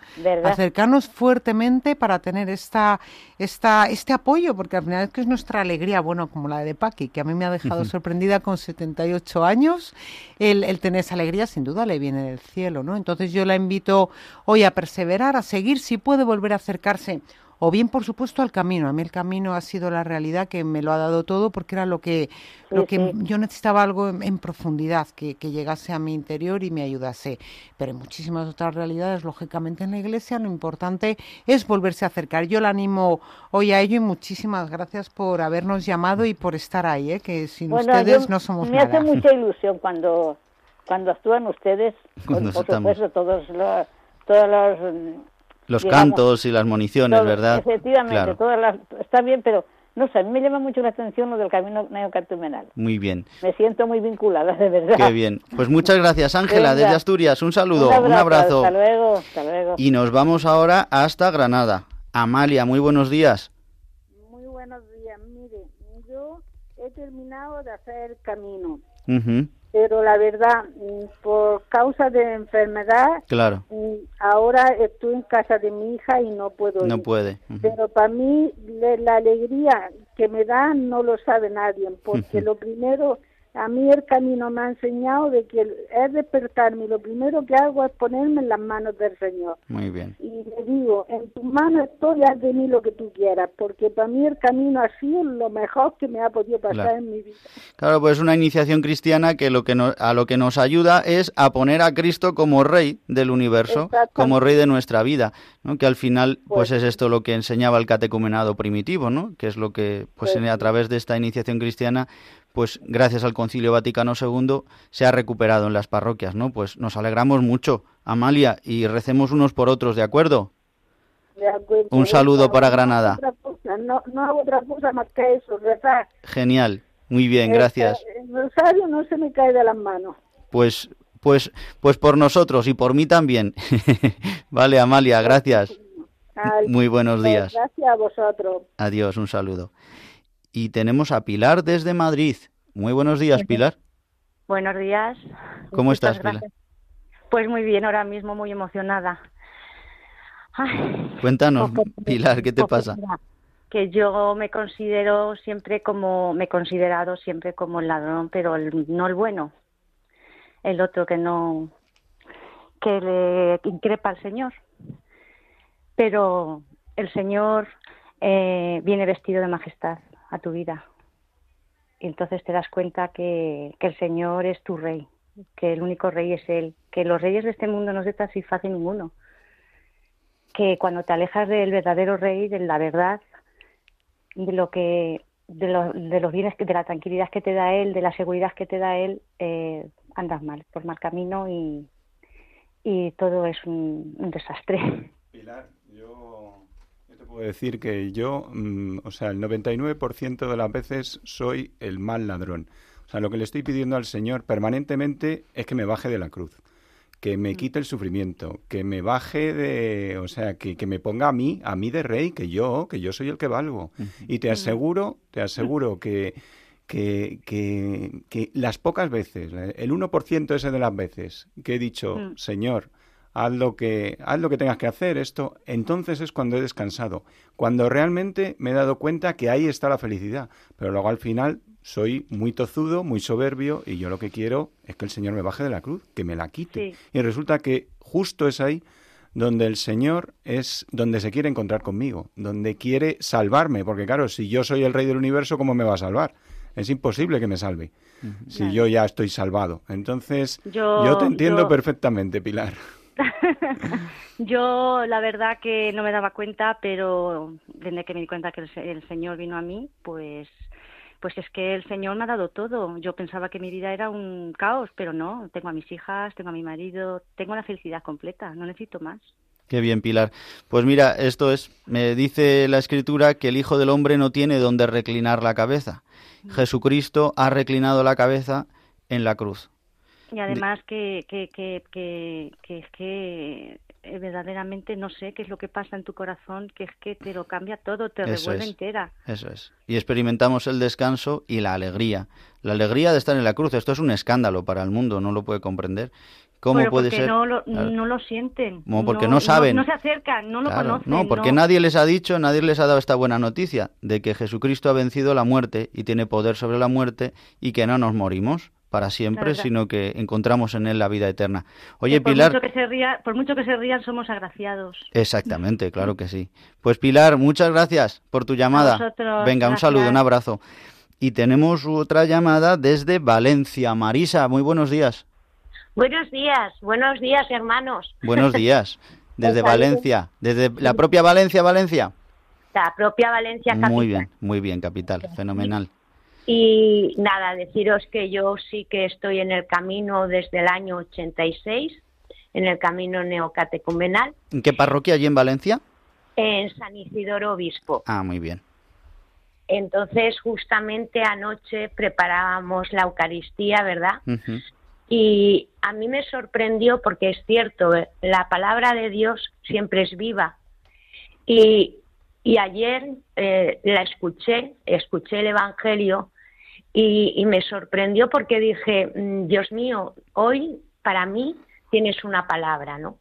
acercarnos fuertemente para tener esta, esta, este apoyo, porque al final es que es nuestra alegría, bueno, como la de Paqui, que a mí me ha dejado sorprendida con 78 años, el, el tener esa alegría sin duda le viene del cielo, ¿no? Entonces yo la invito hoy a perseverar, a seguir, si puede volver a acercarse o bien por supuesto al camino. A mí el camino ha sido la realidad que me lo ha dado todo porque era lo que, lo que yo necesitaba algo en, profundidad, que, llegase a mi interior y me ayudase. Pero en muchísimas otras realidades, lógicamente en la iglesia, lo importante es volverse a acercar. Yo la animo hoy a ello y muchísimas gracias por habernos llamado y por estar ahí, ¿eh? que sin ustedes no somos me nada. Me hace mucha ilusión cuando, cuando actúan ustedes, por, supuesto, todos los, todos los los cantos y las municiones, ¿verdad? Efectivamente, todas las, está bien, pero no sé, a mí me llama mucho la atención lo del camino neocartumenal. Muy bien. Me siento muy vinculada, de verdad. Qué bien. Pues muchas gracias, Ángela, desde Asturias. Un saludo, un abrazo, Hasta luego, hasta luego. Y nos vamos ahora hasta Granada. Amalia, muy buenos días. Muy buenos días. Mire, yo he terminado de hacer el camino pero la verdad, mm, por causa de enfermedad, claro. Mm, ahora estoy en casa de mi hija y no puedo no puede. Pero para mí la alegría que me da no lo sabe nadie, porque lo primero a mí el camino me ha enseñado de que es despertarme y lo primero que hago es ponerme en las manos del Señor. Muy bien. Y le digo, en tus manos estoy, haz de mí lo que tú quieras, porque para mí el camino ha sido lo mejor que me ha podido pasar en mi vida. Claro, pues una iniciación cristiana que, lo que a lo que nos ayuda es a poner a Cristo como rey del universo, como rey de nuestra vida, ¿no? que al final pues, pues, es esto lo que enseñaba el catecumenado primitivo, ¿no? que es lo que pues, pues a través de esta iniciación cristiana pues gracias al Concilio Vaticano II se ha recuperado en las parroquias, ¿no? Pues nos alegramos mucho, Amalia, y recemos unos por otros, ¿de acuerdo? De acuerdo. Un saludo para Granada. No, no, hago otra cosa más que eso, rezar. Genial, muy bien, gracias. El rosario no se me cae de las manos. Pues, pues, pues por nosotros y por mí también. vale, Amalia, gracias. Muy buenos días. Gracias a vosotros. Adiós, un saludo. Y tenemos a Pilar desde Madrid. Muy buenos días, Pilar. Buenos días. ¿Cómo estás, Pilar? Pues muy bien, ahora mismo muy emocionada. Cuéntanos, Pilar, ¿qué te pasa? Que yo me considero siempre como, me he considerado siempre como el ladrón, pero no el bueno, el otro que no, que le increpa al Señor. Pero el Señor eh, viene vestido de majestad a tu vida. Y entonces te das cuenta que, el Señor es tu rey, que el único rey es Él, que los reyes de este mundo no se satisfacen ninguno, que cuando te alejas del verdadero rey, de la verdad, de lo que de, de los bienes, de la tranquilidad que te da Él, de la seguridad que te da Él, eh, andas mal, por mal camino y, y todo es un, un desastre. Pilar, yo puedo decir que yo, mm, o sea, el 99% de las veces soy el mal ladrón. O sea, lo que le estoy pidiendo al Señor permanentemente es que me baje de la cruz, que me mm. quite el sufrimiento, que me baje de, o sea, que, que me ponga a mí, a mí de rey, que yo, que yo soy el que valgo. Y te aseguro, te aseguro que, que, que, que las pocas veces, el 1% ese de las veces que he dicho, mm. Señor, haz lo que, haz lo que tengas que hacer, esto, entonces es cuando he descansado, cuando realmente me he dado cuenta que ahí está la felicidad, pero luego al final soy muy tozudo, muy soberbio y yo lo que quiero es que el Señor me baje de la cruz, que me la quite. Y resulta que justo es ahí donde el Señor es donde se quiere encontrar conmigo, donde quiere salvarme, porque claro, si yo soy el rey del universo, ¿cómo me va a salvar? Es imposible que me salve si yo ya estoy salvado. Entonces, yo, te entiendo perfectamente, Pilar. Yo la verdad que no me daba cuenta, pero desde que me di cuenta que el, Señor vino a mí, pues pues es que el Señor me ha dado todo. Yo pensaba que mi vida era un caos, pero no, tengo a mis hijas, tengo a mi marido, tengo la felicidad completa, no necesito más. Qué bien, Pilar. Pues mira, esto es, me dice la escritura que el Hijo del Hombre no tiene donde reclinar la cabeza. Mm. Jesucristo ha reclinado la cabeza en la cruz. Y además que, que, que, que, que es que eh, verdaderamente no sé qué es lo que pasa en tu corazón, que es que te lo cambia todo, te Eso revuelve es. entera. Eso es. Y experimentamos el descanso y la alegría. La alegría de estar en la cruz. Esto es un escándalo para el mundo, no lo puede comprender. ¿Cómo Pero puede porque ser? no lo, no lo sienten. Como porque no saben. No, se acercan, no lo Claro, conocen. no, porque nadie les ha dicho, nadie les ha dado esta buena noticia de que Jesucristo ha vencido la muerte y tiene poder sobre la muerte y que no nos morimos para siempre, Claro. sino que encontramos en él la vida eterna. Oye, Que por Pilar, Mucho que se ría, por mucho que se rían, somos agraciados. exactamente, claro que sí. Pues Pilar, muchas gracias por tu llamada. vosotros, Venga, un saludo, un abrazo. Y tenemos otra llamada desde Valencia. Marisa, muy buenos días. Buenos días, buenos días, hermanos. Buenos días. Desde Valencia, desde la propia Valencia, Valencia. La propia Valencia capital. Muy bien, muy bien, capital, fenomenal. Y nada, deciros que yo sí que estoy en el camino desde el año 86, en el camino neocatecumenal, ¿En qué parroquia allí en Valencia? en San Isidoro Obispo. Ah, muy bien. Entonces, justamente anoche preparábamos la Eucaristía, ¿verdad? Y a mí me sorprendió porque es cierto, la palabra de Dios siempre es viva. Y, y ayer eh, la escuché, escuché el Evangelio y, y me sorprendió porque dije, "Mm, Dios mío, hoy para mí tienes una palabra, ¿no?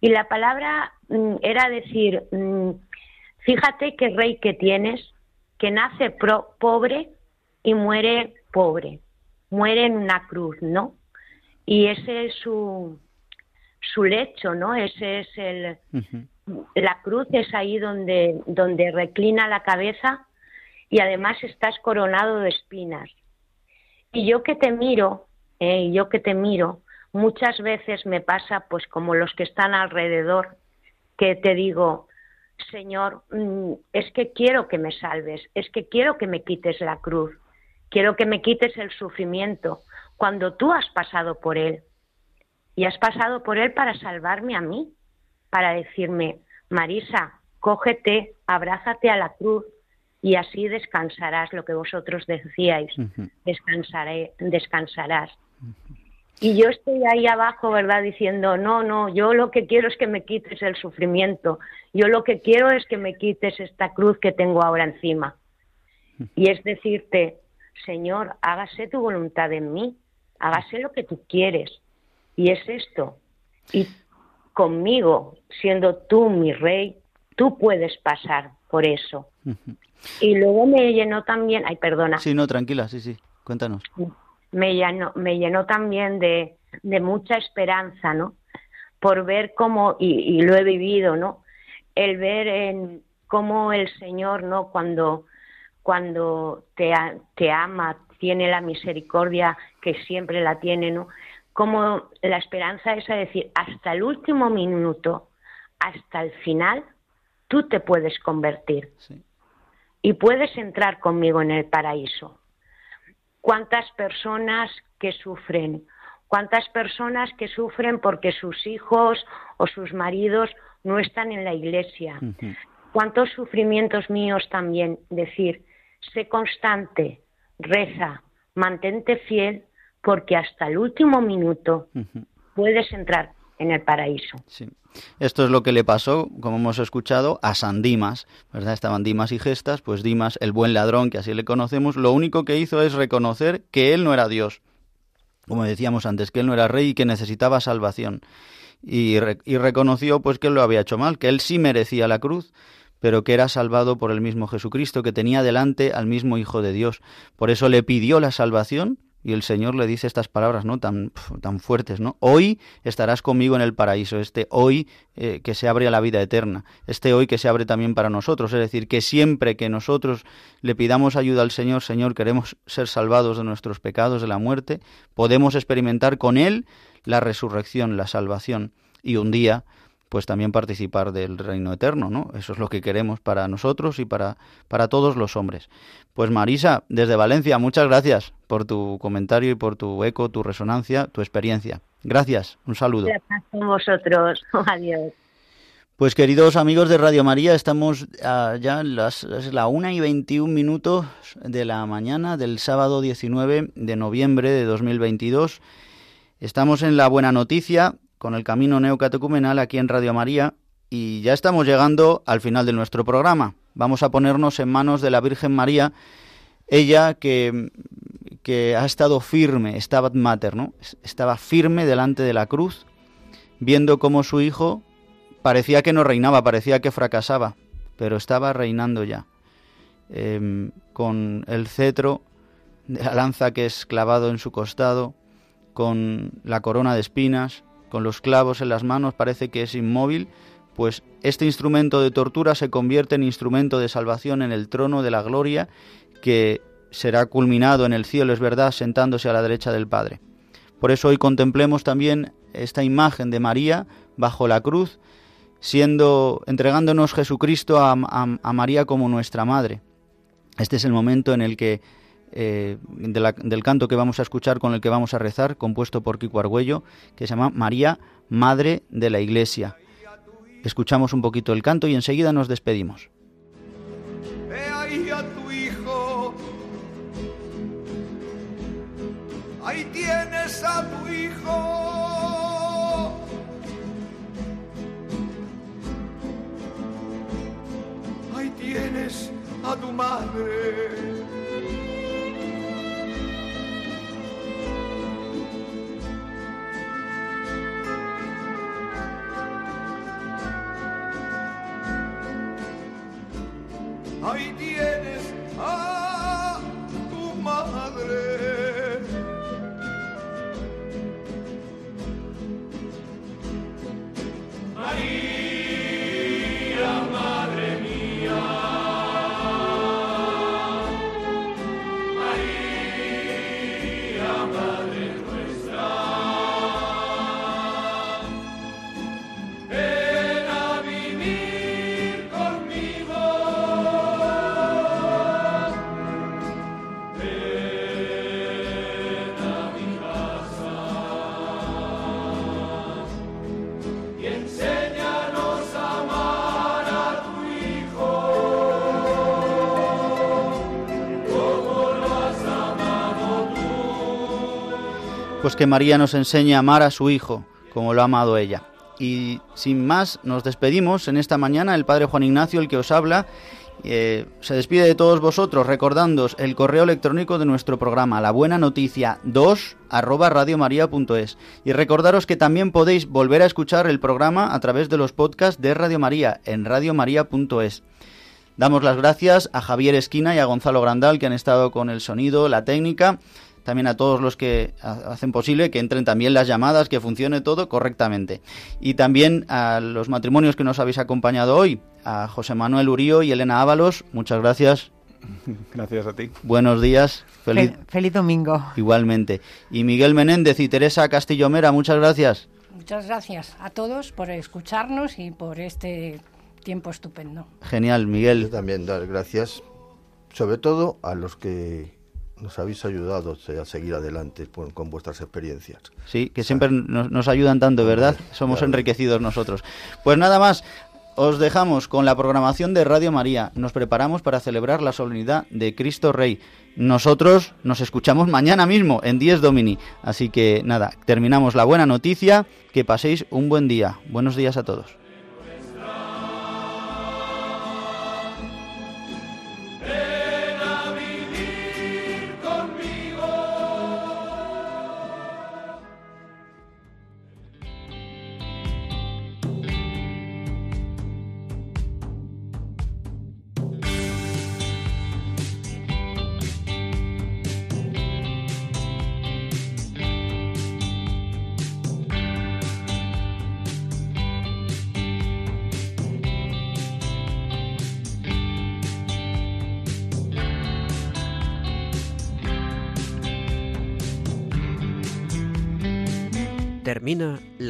Y la palabra mm, era decir, mm, fíjate qué rey que tienes, que nace pro- pobre y muere pobre, muere en una cruz, ¿no? Y ese es su, su lecho, ¿no? Ese es el, la cruz es ahí donde, donde reclina la cabeza y además estás coronado de espinas. Y yo que te miro, eh, yo que te miro, muchas veces me pasa pues como los que están alrededor, que te digo, Señor, mm, es que quiero que me salves, es que quiero que me quites la cruz, quiero que me quites el sufrimiento, cuando tú has pasado por él. Y has pasado por él para salvarme a mí, para decirme, Marisa, cógete, abrázate a la cruz y así descansarás, lo que vosotros decíais, descansaré, descansarás. Y yo estoy ahí abajo, ¿verdad? Diciendo, no, no, yo lo que quiero es que me quites el sufrimiento, yo lo que quiero es que me quites esta cruz que tengo ahora encima. Y es decirte, Señor, hágase tu voluntad en mí, hágase lo que tú quieres. Y es esto. Y conmigo, siendo tú mi rey, tú puedes pasar por eso. Y luego me llenó también, ay, perdona, Sí, no, tranquila, sí, sí. Cuéntanos. me llenó, me llenó también de, de mucha esperanza, ¿no? Por ver cómo, y, y lo he vivido, ¿no? El ver en cómo el Señor, ¿no? Cuando, cuando te, te ama, tiene la misericordia que siempre la tiene, ¿no? Como la esperanza es a decir, hasta el último minuto, hasta el final, tú te puedes convertir. Y puedes entrar conmigo en el paraíso. Cuántas personas que sufren, cuántas personas que sufren porque sus hijos o sus maridos no están en la iglesia, cuántos sufrimientos míos también, decir, sé constante, reza, mantente fiel, porque hasta el último minuto puedes entrar en el paraíso. Esto es lo que le pasó, como hemos escuchado, a San Dimas, ¿verdad? Estaban Dimas y Gestas, pues Dimas, el buen ladrón, que así le conocemos, lo único que hizo es reconocer que él no era Dios, como decíamos antes, que él no era rey y que necesitaba salvación. Y, y reconoció pues que él lo había hecho mal, que él sí merecía la cruz, pero que era salvado por el mismo Jesucristo, que tenía delante al mismo Hijo de Dios. Por eso le pidió la salvación y el Señor le dice estas palabras, ¿no? Tan, tan fuertes, ¿no? Hoy estarás conmigo en el paraíso, este hoy eh, que se abre a la vida eterna, este hoy que se abre también para nosotros, es decir, que siempre que nosotros le pidamos ayuda al Señor, Señor, queremos ser salvados de nuestros pecados, de la muerte, podemos experimentar con Él la resurrección, la salvación, y un día pues también participar del reino eterno, ¿no? Eso es lo que queremos para nosotros y para, para todos los hombres. Pues Marisa, desde Valencia, muchas gracias por tu comentario y por tu eco, tu resonancia, tu experiencia. Gracias, un saludo. Gracias con vosotros. Adiós. Pues queridos amigos de Radio María, estamos ah, ya en las, es la una y 21 minutos de la mañana del sábado 19 de noviembre de 2022. Estamos en la buena noticia con el camino neocatecumenal aquí en Radio María y ya estamos llegando al final de nuestro programa. Vamos a ponernos en manos de la Virgen María, ella que, que ha estado firme, estaba mater, ¿no? Estaba firme delante de la cruz, viendo cómo su hijo parecía que no reinaba, parecía que fracasaba, pero estaba reinando ya. Em, con el cetro de la lanza que es clavado en su costado, con la corona de espinas, con los clavos en las manos, parece que es inmóvil, pues este instrumento de tortura se convierte en instrumento de salvación en el trono de la gloria que será culminado en el cielo, es verdad, sentándose a la derecha del Padre. Por eso hoy contemplemos también esta imagen de María bajo la cruz, siendo entregándonos Jesucristo a, a María como nuestra madre. Este es el momento en el que eh, del canto que vamos a escuchar, con el que vamos a rezar, compuesto por Kiko Argüello, que se llama María, Madre de la Iglesia. Escuchamos un poquito el canto y enseguida nos despedimos. ahí a tu hijo. Ahí tienes a tu hijo. Ahí tienes a tu madre. Ahí tienes a Que María nos enseñe a amar a su Hijo, como lo ha amado ella. Y sin más, nos despedimos en esta mañana. El Padre Juan Ignacio, el que os habla, eh, se despide de todos vosotros recordándoos el correo electrónico de nuestro programa, la buena noticia 2 arroba radiomaria.es. Y recordaros que también podéis volver a escuchar el programa a través de los podcasts de Radio María en radiomaria.es. Damos las gracias a Javier Esquina y a Gonzalo Grandal que han estado con el sonido, la técnica, también a todos los que ha- hacen posible que entren también las llamadas, que funcione todo correctamente. Y también a los matrimonios que nos habéis acompañado hoy, a José Manuel Urío y Elena Ábalos, muchas gracias. Gracias a ti. Buenos días. Feliz, Fe- feliz domingo. igualmente. Y Miguel Menéndez y Teresa Castillo Mera, muchas gracias. Muchas gracias a todos por escucharnos y por este tiempo estupendo. Genial, Miguel. Yo también dar gracias, sobre todo a los que nos habéis ayudado a seguir adelante con, vuestras experiencias. Sí, que siempre nos, nos ayudan tanto, ¿verdad? Somos claro. enriquecidos nosotros. Pues nada más, os dejamos con la programación de Radio María. Nos preparamos para celebrar la solemnidad de Cristo Rey. Nosotros nos escuchamos mañana mismo en 10 Domini. Así que nada, terminamos la buena noticia. Que paséis un buen día. Buenos días a todos.